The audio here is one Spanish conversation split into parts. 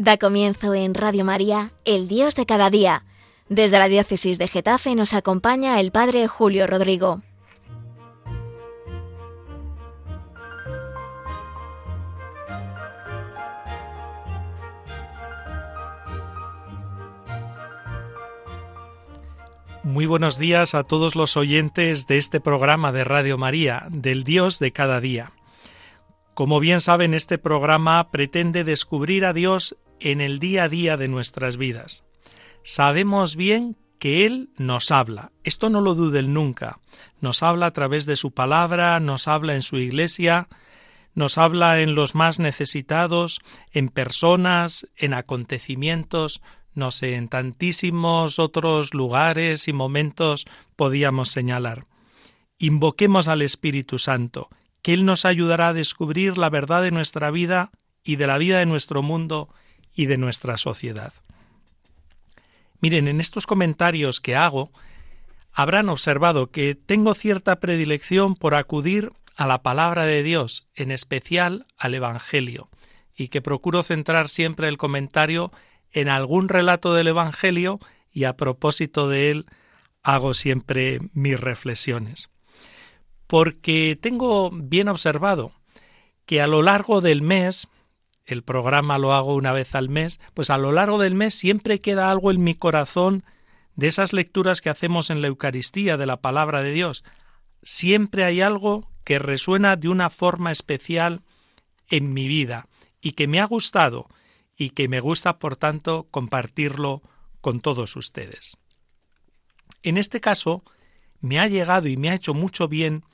Da comienzo en Radio María, El Dios de cada día. Desde la diócesis de Getafe nos acompaña el Padre Julio Rodrigo. Muy buenos días a todos los oyentes de este programa de Radio María, del Dios de cada día. Como bien saben, este programa pretende descubrir a Dios en el día a día de nuestras vidas. Sabemos bien que Él nos habla. Esto no lo duden nunca. Nos habla a través de su palabra, nos habla en su iglesia, nos habla en los más necesitados, en personas, en acontecimientos, no sé, en tantísimos otros lugares y momentos podíamos señalar. Invoquemos al Espíritu Santo, que Él nos ayudará a descubrir la verdad de nuestra vida y de la vida de nuestro mundo y de nuestra sociedad. Miren, en estos comentarios que hago, habrán observado que tengo cierta predilección por acudir a la palabra de Dios, en especial al Evangelio, y que procuro centrar siempre el comentario en algún relato del Evangelio y a propósito de él hago siempre mis reflexiones. Porque tengo bien observado que a lo largo del mes el programa lo hago una vez al mes, pues a lo largo del mes siempre queda algo en mi corazón de esas lecturas que hacemos en la Eucaristía de la palabra de Dios. Siempre hay algo que resuena de una forma especial en mi vida y que me ha gustado y que me gusta, por tanto, compartirlo con todos ustedes. En este caso, me ha llegado y me ha hecho mucho bien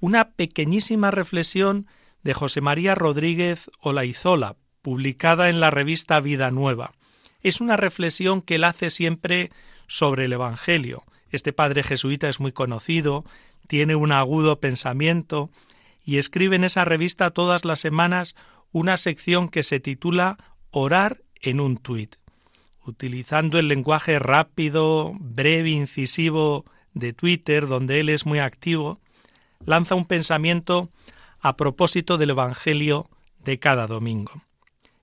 una pequeñísima reflexión de José María Rodríguez Olaizola, publicada en la revista Vida Nueva. Es una reflexión que él hace siempre sobre el Evangelio. Este padre jesuita es muy conocido, tiene un agudo pensamiento y escribe en esa revista todas las semanas una sección que se titula Orar en un tuit. Utilizando el lenguaje rápido, breve, incisivo de Twitter, donde él es muy activo, lanza un pensamiento a propósito del Evangelio de cada domingo.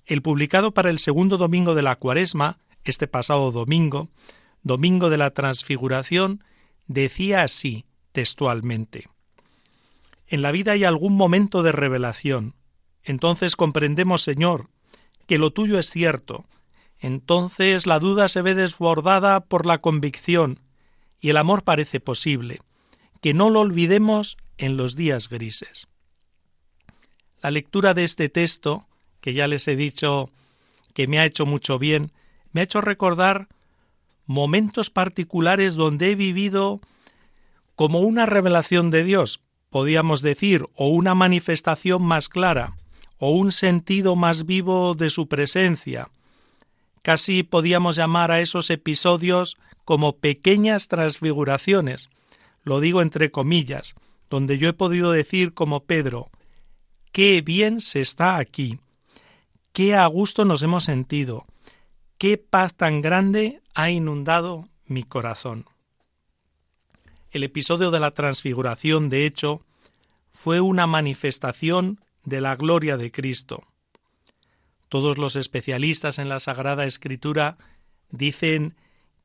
El publicado para el segundo domingo de la cuaresma, este pasado domingo, domingo de la transfiguración, decía así textualmente. En la vida hay algún momento de revelación. Entonces comprendemos, Señor, que lo tuyo es cierto. Entonces la duda se ve desbordada por la convicción y el amor parece posible. Que no lo olvidemos en los días grises. La lectura de este texto, que ya les he dicho que me ha hecho mucho bien, me ha hecho recordar momentos particulares donde he vivido como una revelación de Dios, podíamos decir, o una manifestación más clara, o un sentido más vivo de su presencia. Casi podíamos llamar a esos episodios como pequeñas transfiguraciones, lo digo entre comillas, donde yo he podido decir como Pedro, Qué bien se está aquí. Qué a gusto nos hemos sentido. Qué paz tan grande ha inundado mi corazón. El episodio de la transfiguración, de hecho, fue una manifestación de la gloria de Cristo. Todos los especialistas en la Sagrada Escritura dicen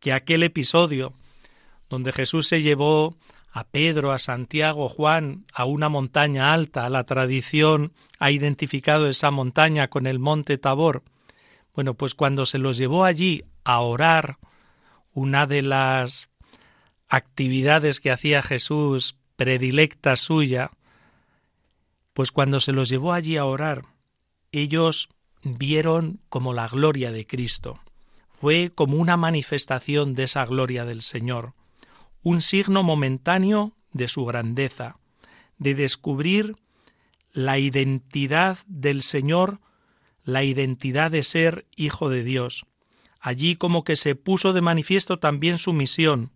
que aquel episodio donde Jesús se llevó a Pedro, a Santiago, Juan, a una montaña alta. La tradición ha identificado esa montaña con el monte Tabor. Bueno, pues cuando se los llevó allí a orar, una de las actividades que hacía Jesús predilecta suya, pues cuando se los llevó allí a orar, ellos vieron como la gloria de Cristo. Fue como una manifestación de esa gloria del Señor un signo momentáneo de su grandeza, de descubrir la identidad del Señor, la identidad de ser Hijo de Dios. Allí como que se puso de manifiesto también su misión.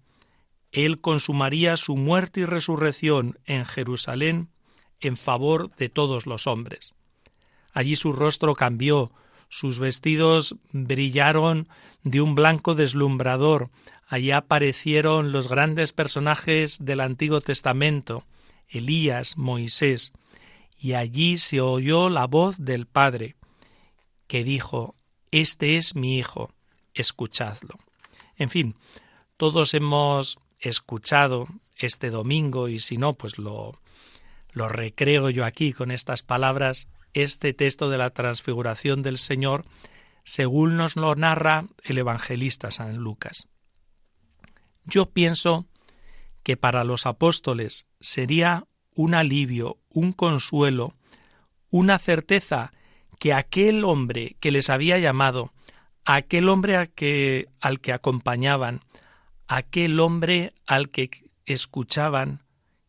Él consumaría su muerte y resurrección en Jerusalén en favor de todos los hombres. Allí su rostro cambió, sus vestidos brillaron de un blanco deslumbrador, Allí aparecieron los grandes personajes del Antiguo Testamento, Elías, Moisés, y allí se oyó la voz del Padre, que dijo, Este es mi Hijo, escuchadlo. En fin, todos hemos escuchado este domingo y si no, pues lo, lo recreo yo aquí con estas palabras, este texto de la transfiguración del Señor, según nos lo narra el evangelista San Lucas. Yo pienso que para los apóstoles sería un alivio, un consuelo, una certeza que aquel hombre que les había llamado, aquel hombre al que, al que acompañaban, aquel hombre al que escuchaban,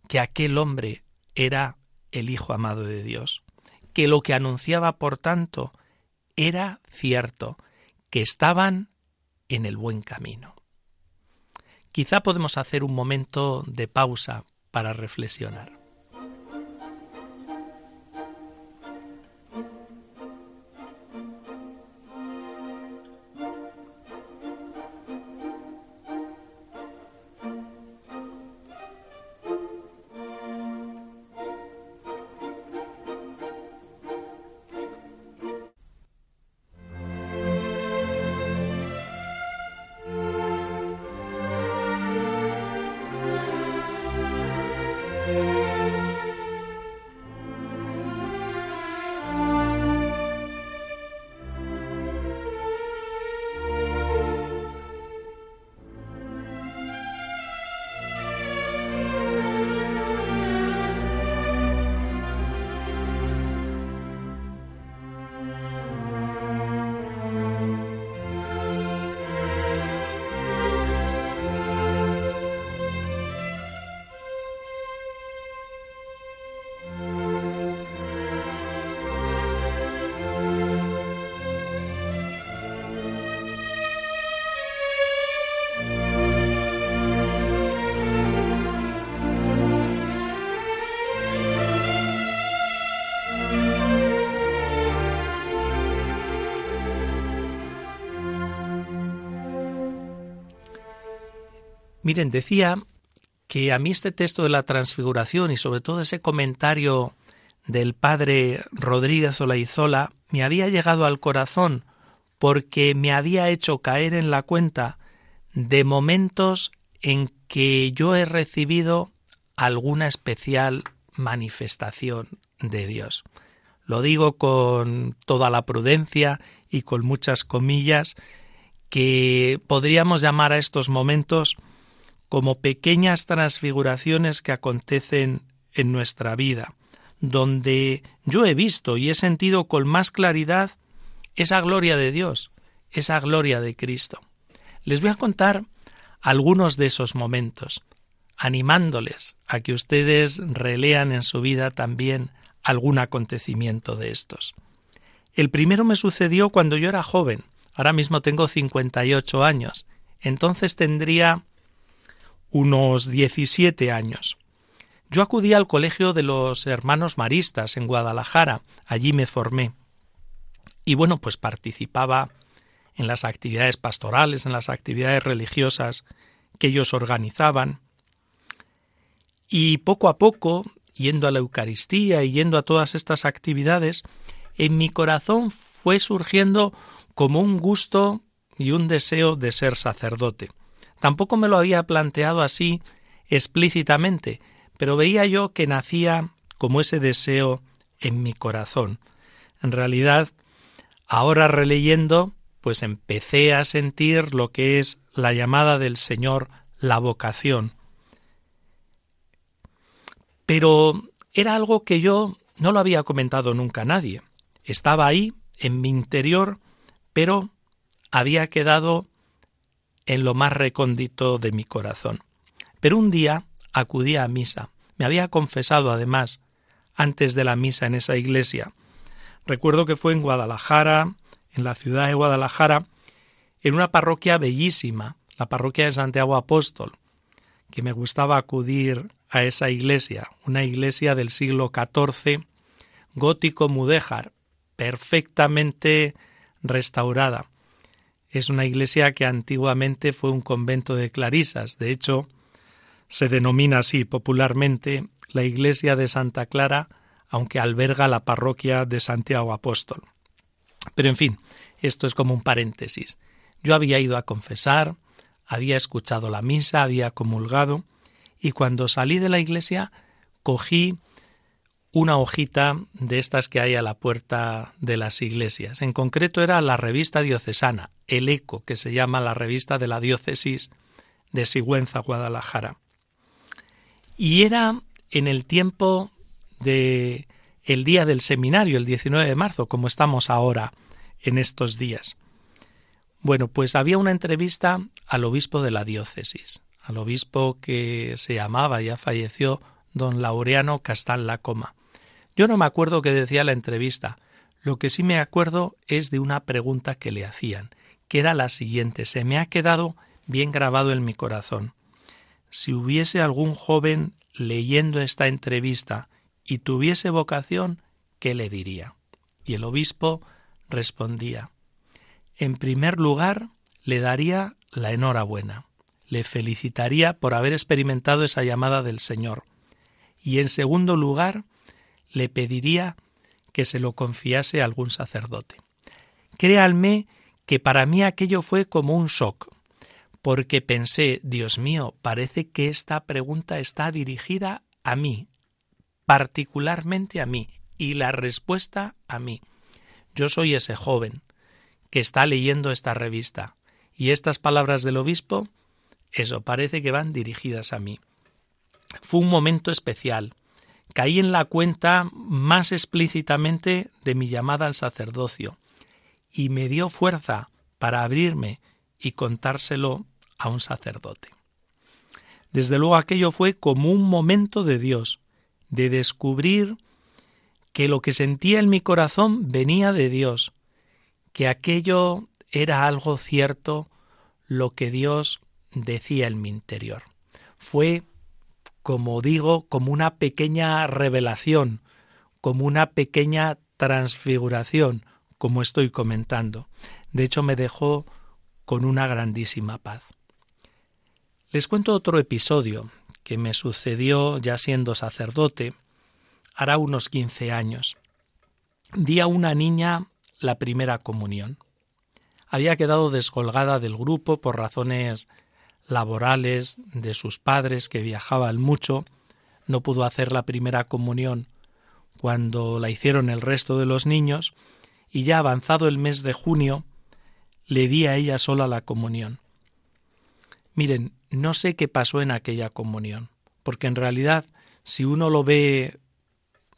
que aquel hombre era el Hijo amado de Dios, que lo que anunciaba, por tanto, era cierto, que estaban en el buen camino. Quizá podemos hacer un momento de pausa para reflexionar. Miren, decía que a mí este texto de la transfiguración y sobre todo ese comentario del padre Rodríguez Olaizola me había llegado al corazón porque me había hecho caer en la cuenta de momentos en que yo he recibido alguna especial manifestación de Dios. Lo digo con toda la prudencia y con muchas comillas que podríamos llamar a estos momentos como pequeñas transfiguraciones que acontecen en nuestra vida, donde yo he visto y he sentido con más claridad esa gloria de Dios, esa gloria de Cristo. Les voy a contar algunos de esos momentos, animándoles a que ustedes relean en su vida también algún acontecimiento de estos. El primero me sucedió cuando yo era joven, ahora mismo tengo 58 años, entonces tendría unos 17 años. Yo acudí al colegio de los hermanos maristas en Guadalajara, allí me formé. Y bueno, pues participaba en las actividades pastorales, en las actividades religiosas que ellos organizaban. Y poco a poco, yendo a la Eucaristía y yendo a todas estas actividades, en mi corazón fue surgiendo como un gusto y un deseo de ser sacerdote. Tampoco me lo había planteado así explícitamente, pero veía yo que nacía como ese deseo en mi corazón. En realidad, ahora releyendo, pues empecé a sentir lo que es la llamada del Señor, la vocación. Pero era algo que yo no lo había comentado nunca a nadie. Estaba ahí, en mi interior, pero había quedado en lo más recóndito de mi corazón. Pero un día acudí a misa. Me había confesado, además, antes de la misa en esa iglesia. Recuerdo que fue en Guadalajara, en la ciudad de Guadalajara, en una parroquia bellísima, la parroquia de Santiago Apóstol, que me gustaba acudir a esa iglesia, una iglesia del siglo XIV, gótico mudéjar, perfectamente restaurada. Es una iglesia que antiguamente fue un convento de clarisas. De hecho, se denomina así popularmente la iglesia de Santa Clara, aunque alberga la parroquia de Santiago Apóstol. Pero en fin, Esto es como un paréntesis. Yo había ido a confesar, había escuchado la misa, había comulgado, y cuando salí de la iglesia cogí una hojita de estas que hay a la puerta de las iglesias. En concreto era la revista diocesana, El Eco, que se llama la revista de la diócesis de Sigüenza, Guadalajara. Y era en el tiempo de el día del seminario, el 19 de marzo, como estamos ahora en estos días. Bueno, pues había una entrevista al obispo de la diócesis, al obispo que se llamaba, ya falleció, don Laureano Castán Lacoma. Yo no me acuerdo qué decía la entrevista. Lo que sí me acuerdo es de una pregunta que le hacían, que era la siguiente. Se me ha quedado bien grabado en mi corazón. Si hubiese algún joven leyendo esta entrevista y tuviese vocación, ¿qué le diría? Y el obispo respondía, en primer lugar, le daría la enhorabuena, le felicitaría por haber experimentado esa llamada del Señor, y en segundo lugar, le pediría que se lo confiase a algún sacerdote. Créanme que para mí aquello fue como un shock, porque pensé, Dios mío, parece que esta pregunta está dirigida a mí, particularmente a mí, y la respuesta a mí. Yo soy ese joven que está leyendo esta revista, y estas palabras del obispo, eso parece que van dirigidas a mí. Fue un momento especial, caí en la cuenta más explícitamente de mi llamada al sacerdocio y me dio fuerza para abrirme y contárselo a un sacerdote. Desde luego aquello fue como un momento de Dios, de descubrir que lo que sentía en mi corazón venía de Dios, que aquello era algo cierto, lo que Dios decía en mi interior. Fue como digo, como una pequeña revelación, como una pequeña transfiguración, como estoy comentando. De hecho, me dejó con una grandísima paz. Les cuento otro episodio que me sucedió ya siendo sacerdote, hará unos 15 años. Di a una niña la primera comunión. Había quedado descolgada del grupo por razones laborales de sus padres que viajaban mucho, no pudo hacer la primera comunión cuando la hicieron el resto de los niños, y ya avanzado el mes de junio, le di a ella sola la comunión. Miren, no sé qué pasó en aquella comunión, porque en realidad, si uno lo ve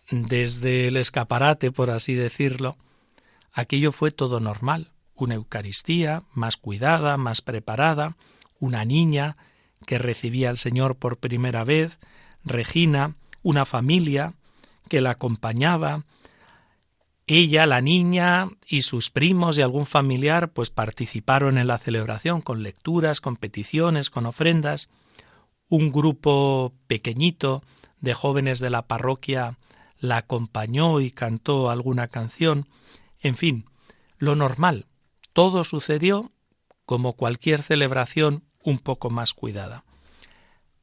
desde el escaparate, por así decirlo, aquello fue todo normal, una Eucaristía más cuidada, más preparada, una niña que recibía al Señor por primera vez, Regina, una familia que la acompañaba, ella, la niña y sus primos y algún familiar pues participaron en la celebración con lecturas, con peticiones, con ofrendas. Un grupo pequeñito de jóvenes de la parroquia la acompañó y cantó alguna canción. En fin, lo normal. Todo sucedió como cualquier celebración un poco más cuidada.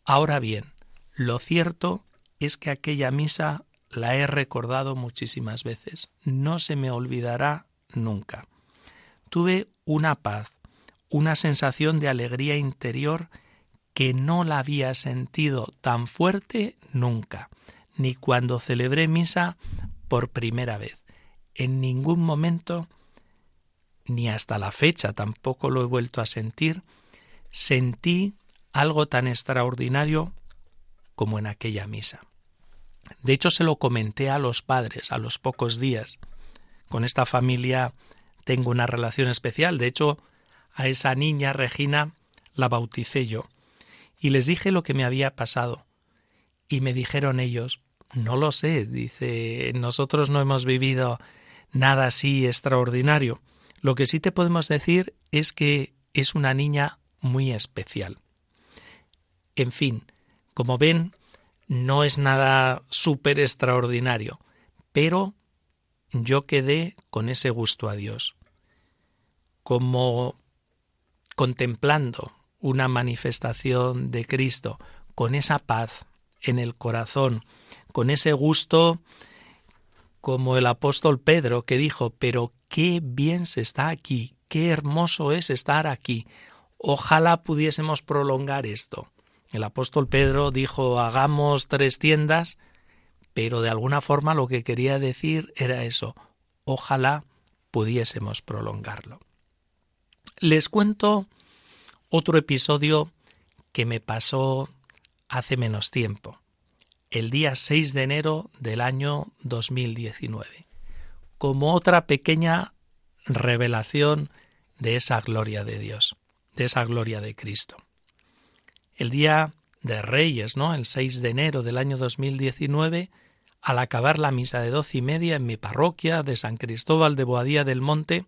Ahora bien, lo cierto es que aquella misa la he recordado muchísimas veces. No se me olvidará nunca. Tuve una paz, una sensación de alegría interior que no la había sentido tan fuerte nunca, ni cuando celebré misa por primera vez. En ningún momento, ni hasta la fecha tampoco lo he vuelto a sentir, sentí algo tan extraordinario como en aquella misa. De hecho, se lo comenté a los padres a los pocos días. Con esta familia tengo una relación especial. De hecho, a esa niña, Regina, la bauticé yo. Y les dije lo que me había pasado. Y me dijeron ellos, no lo sé, dice, nosotros no hemos vivido nada así extraordinario. Lo que sí te podemos decir es que es una niña muy especial. En fin, como ven, no es nada súper extraordinario, pero yo quedé con ese gusto a Dios, como contemplando una manifestación de Cristo, con esa paz en el corazón, con ese gusto como el apóstol Pedro que dijo, pero qué bien se está aquí, qué hermoso es estar aquí. Ojalá pudiésemos prolongar esto. El apóstol Pedro dijo, hagamos tres tiendas, pero de alguna forma lo que quería decir era eso, ojalá pudiésemos prolongarlo. Les cuento otro episodio que me pasó hace menos tiempo el día 6 de enero del año 2019, como otra pequeña revelación de esa gloria de Dios, de esa gloria de Cristo. El día de Reyes, ¿no? El 6 de enero del año 2019, al acabar la misa de doce y media en mi parroquia de San Cristóbal de Boadía del Monte,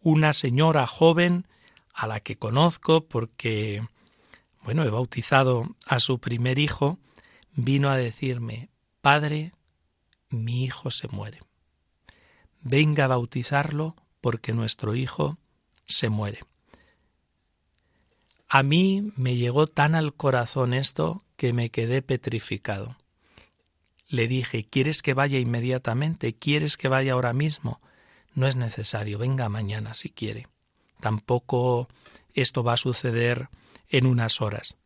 una señora joven a la que conozco porque, bueno, he bautizado a su primer hijo, vino a decirme, Padre, mi hijo se muere. Venga a bautizarlo porque nuestro hijo se muere. A mí me llegó tan al corazón esto que me quedé petrificado. Le dije, ¿quieres que vaya inmediatamente? ¿Quieres que vaya ahora mismo? No es necesario, venga mañana si quiere. Tampoco esto va a suceder en unas horas.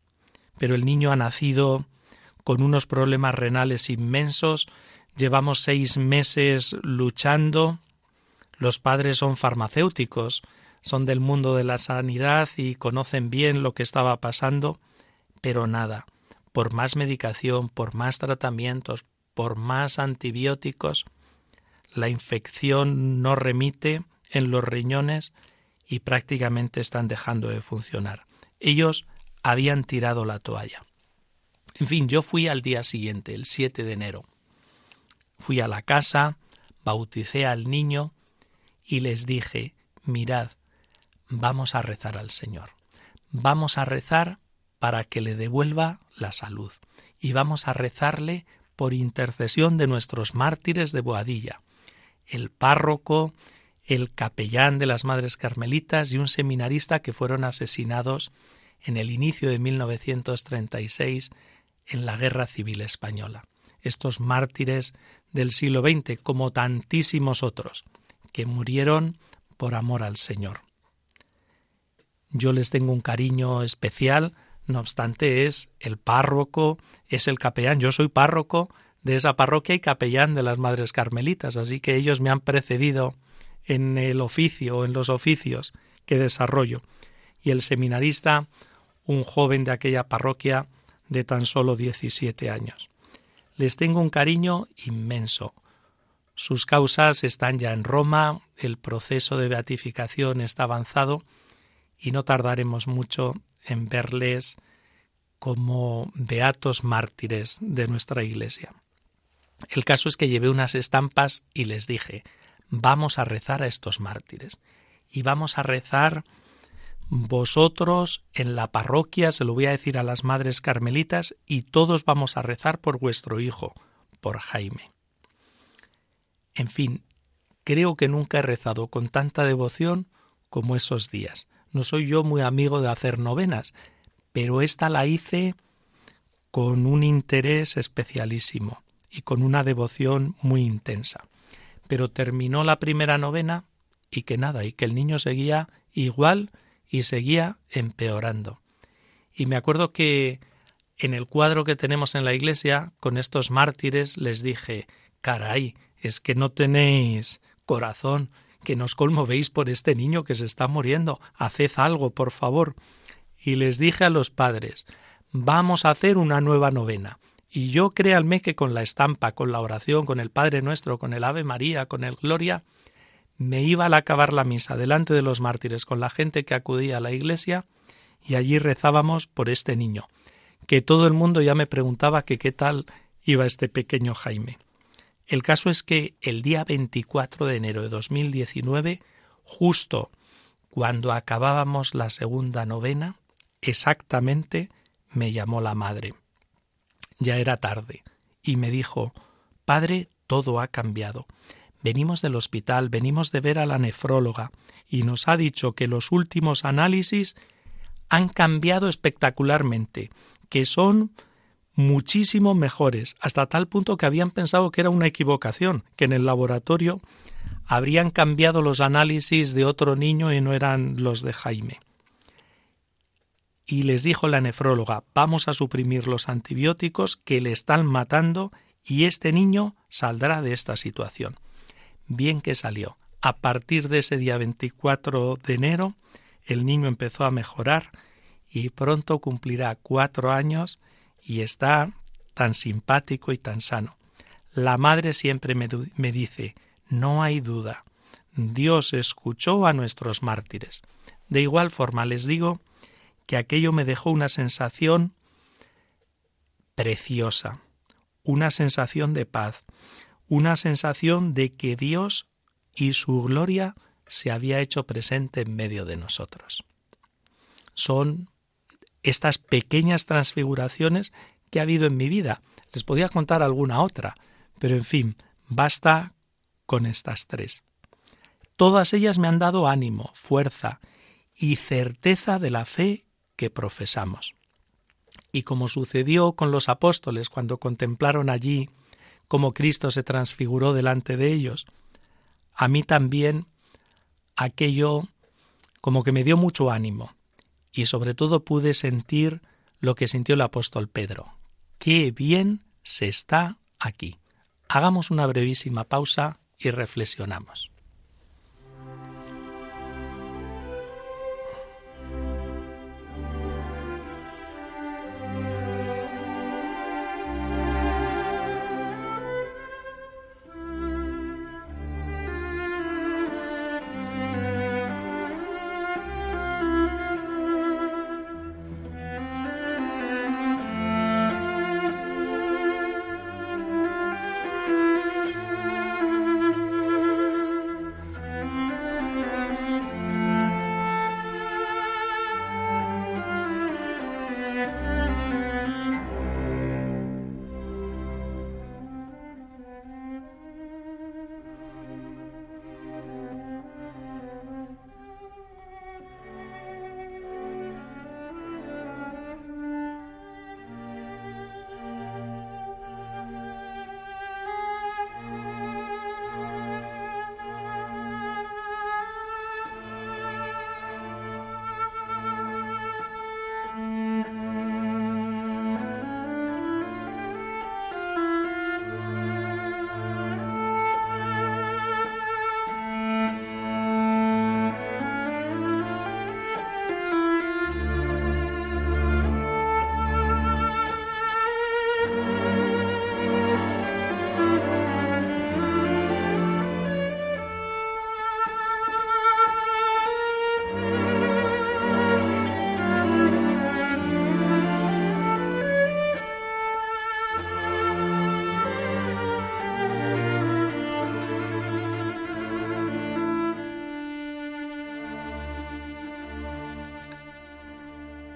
Pero el niño ha nacido con unos problemas renales inmensos, llevamos seis meses luchando, los padres son farmacéuticos, son del mundo de la sanidad y conocen bien lo que estaba pasando, pero nada, por más medicación, por más tratamientos, por más antibióticos, la infección no remite en los riñones y prácticamente están dejando de funcionar. Ellos habían tirado la toalla. En fin, yo fui al día siguiente, el 7 de enero. Fui a la casa, bauticé al niño y les dije, mirad, vamos a rezar al Señor. Vamos a rezar para que le devuelva la salud. Y vamos a rezarle por intercesión de nuestros mártires de Boadilla, el párroco, el capellán de las Madres Carmelitas y un seminarista que fueron asesinados en el inicio de 1936 en la Guerra Civil Española. Estos mártires del siglo XX, como tantísimos otros, que murieron por amor al Señor. Yo les tengo un cariño especial, no obstante es el párroco, es el capellán, yo soy párroco de esa parroquia y capellán de las Madres Carmelitas, así que ellos me han precedido en el oficio, en los oficios que desarrollo. Y el seminarista, un joven de aquella parroquia, de tan solo 17 años. Les tengo un cariño inmenso. Sus causas están ya en Roma, el proceso de beatificación está avanzado y no tardaremos mucho en verles como beatos mártires de nuestra Iglesia. El caso es que llevé unas estampas y les dije, vamos a rezar a estos mártires y vamos a rezar vosotros en la parroquia, se lo voy a decir a las madres carmelitas, y todos vamos a rezar por vuestro hijo, por Jaime. En fin, creo que nunca he rezado con tanta devoción como esos días. No soy yo muy amigo de hacer novenas, pero esta la hice con un interés especialísimo y con una devoción muy intensa. Pero terminó la primera novena y que nada, y que el niño seguía igual y seguía empeorando. Y me acuerdo que en el cuadro que tenemos en la iglesia con estos mártires les dije, caray, es que no tenéis corazón, que nos conmovéis por este niño que se está muriendo, haced algo, por favor. Y les dije a los padres, vamos a hacer una nueva novena. Y yo créanme que con la estampa, con la oración, con el Padre Nuestro, con el Ave María, con el Gloria, me iba al acabar la misa delante de los mártires con la gente que acudía a la iglesia y allí rezábamos por este niño, que todo el mundo ya me preguntaba que qué tal iba este pequeño Jaime. El caso es que el día 24 de enero de 2019, justo cuando acabábamos la segunda novena, exactamente me llamó la madre. Ya era tarde y me dijo, Padre, todo ha cambiado. Venimos del hospital, venimos de ver a la nefróloga y nos ha dicho que los últimos análisis han cambiado espectacularmente, que son muchísimo mejores, hasta tal punto que habían pensado que era una equivocación, que en el laboratorio habrían cambiado los análisis de otro niño y no eran los de Jaime. Y les dijo la nefróloga, vamos a suprimir los antibióticos que le están matando y este niño saldrá de esta situación. Bien que salió. A partir de ese día 24 de enero, el niño empezó a mejorar y pronto cumplirá cuatro años y está tan simpático y tan sano. La madre siempre me, me dice, no hay duda, Dios escuchó a nuestros mártires. De igual forma les digo que aquello me dejó una sensación preciosa, una sensación de paz, una sensación de que Dios y su gloria se había hecho presente en medio de nosotros. Son estas pequeñas transfiguraciones que ha habido en mi vida. Les podía contar alguna otra, pero en fin, basta con estas tres. Todas ellas me han dado ánimo, fuerza y certeza de la fe que profesamos. Y como sucedió con los apóstoles cuando contemplaron allí cómo Cristo se transfiguró delante de ellos, a mí también aquello como que me dio mucho ánimo y sobre todo pude sentir lo que sintió el apóstol Pedro. Qué bien se está aquí. Hagamos una brevísima pausa y reflexionamos.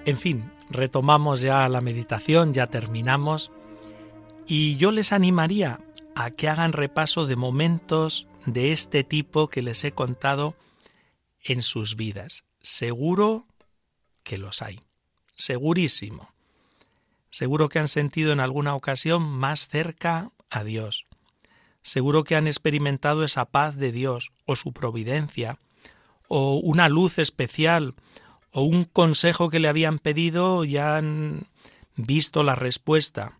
En fin, retomamos ya la meditación, ya terminamos, y yo les animaría a que hagan repaso de momentos de este tipo que les he contado en sus vidas. Seguro que los hay, segurísimo. Seguro que han sentido en alguna ocasión más cerca a Dios. Seguro que han experimentado esa paz de Dios o su providencia o una luz especial o un consejo que le habían pedido ya han visto la respuesta,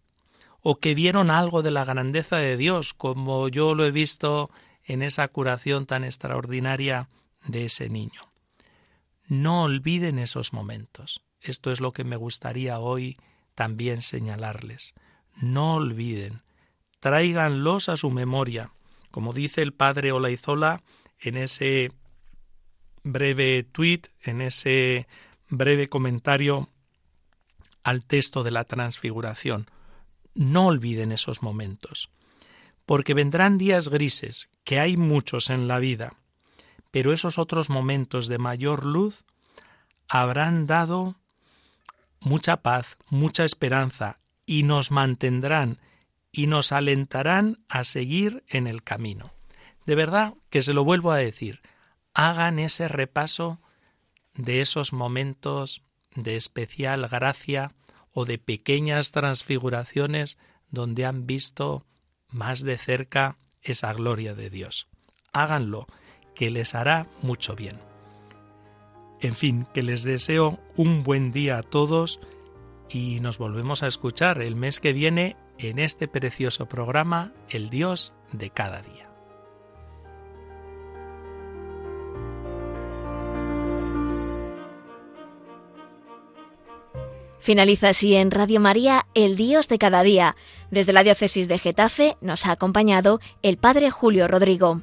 o que vieron algo de la grandeza de Dios, como yo lo he visto en esa curación tan extraordinaria de ese niño. No olviden esos momentos. Esto es lo que me gustaría hoy también señalarles. No olviden, tráiganlos a su memoria, como dice el padre Olaizola en ese breve tuit, en ese breve comentario al texto de la transfiguración. No olviden esos momentos, porque vendrán días grises, que hay muchos en la vida, pero esos otros momentos de mayor luz habrán dado mucha paz, mucha esperanza, y nos mantendrán y nos alentarán a seguir en el camino. De verdad que se lo vuelvo a decir, hagan ese repaso de esos momentos de especial gracia o de pequeñas transfiguraciones donde han visto más de cerca esa gloria de Dios. Háganlo, que les hará mucho bien. En fin, que les deseo un buen día a todos y nos volvemos a escuchar el mes que viene en este precioso programa El Dios de cada día. Finaliza así en Radio María El Dios de cada día. Desde la diócesis de Getafe nos ha acompañado el Padre Julio Rodrigo.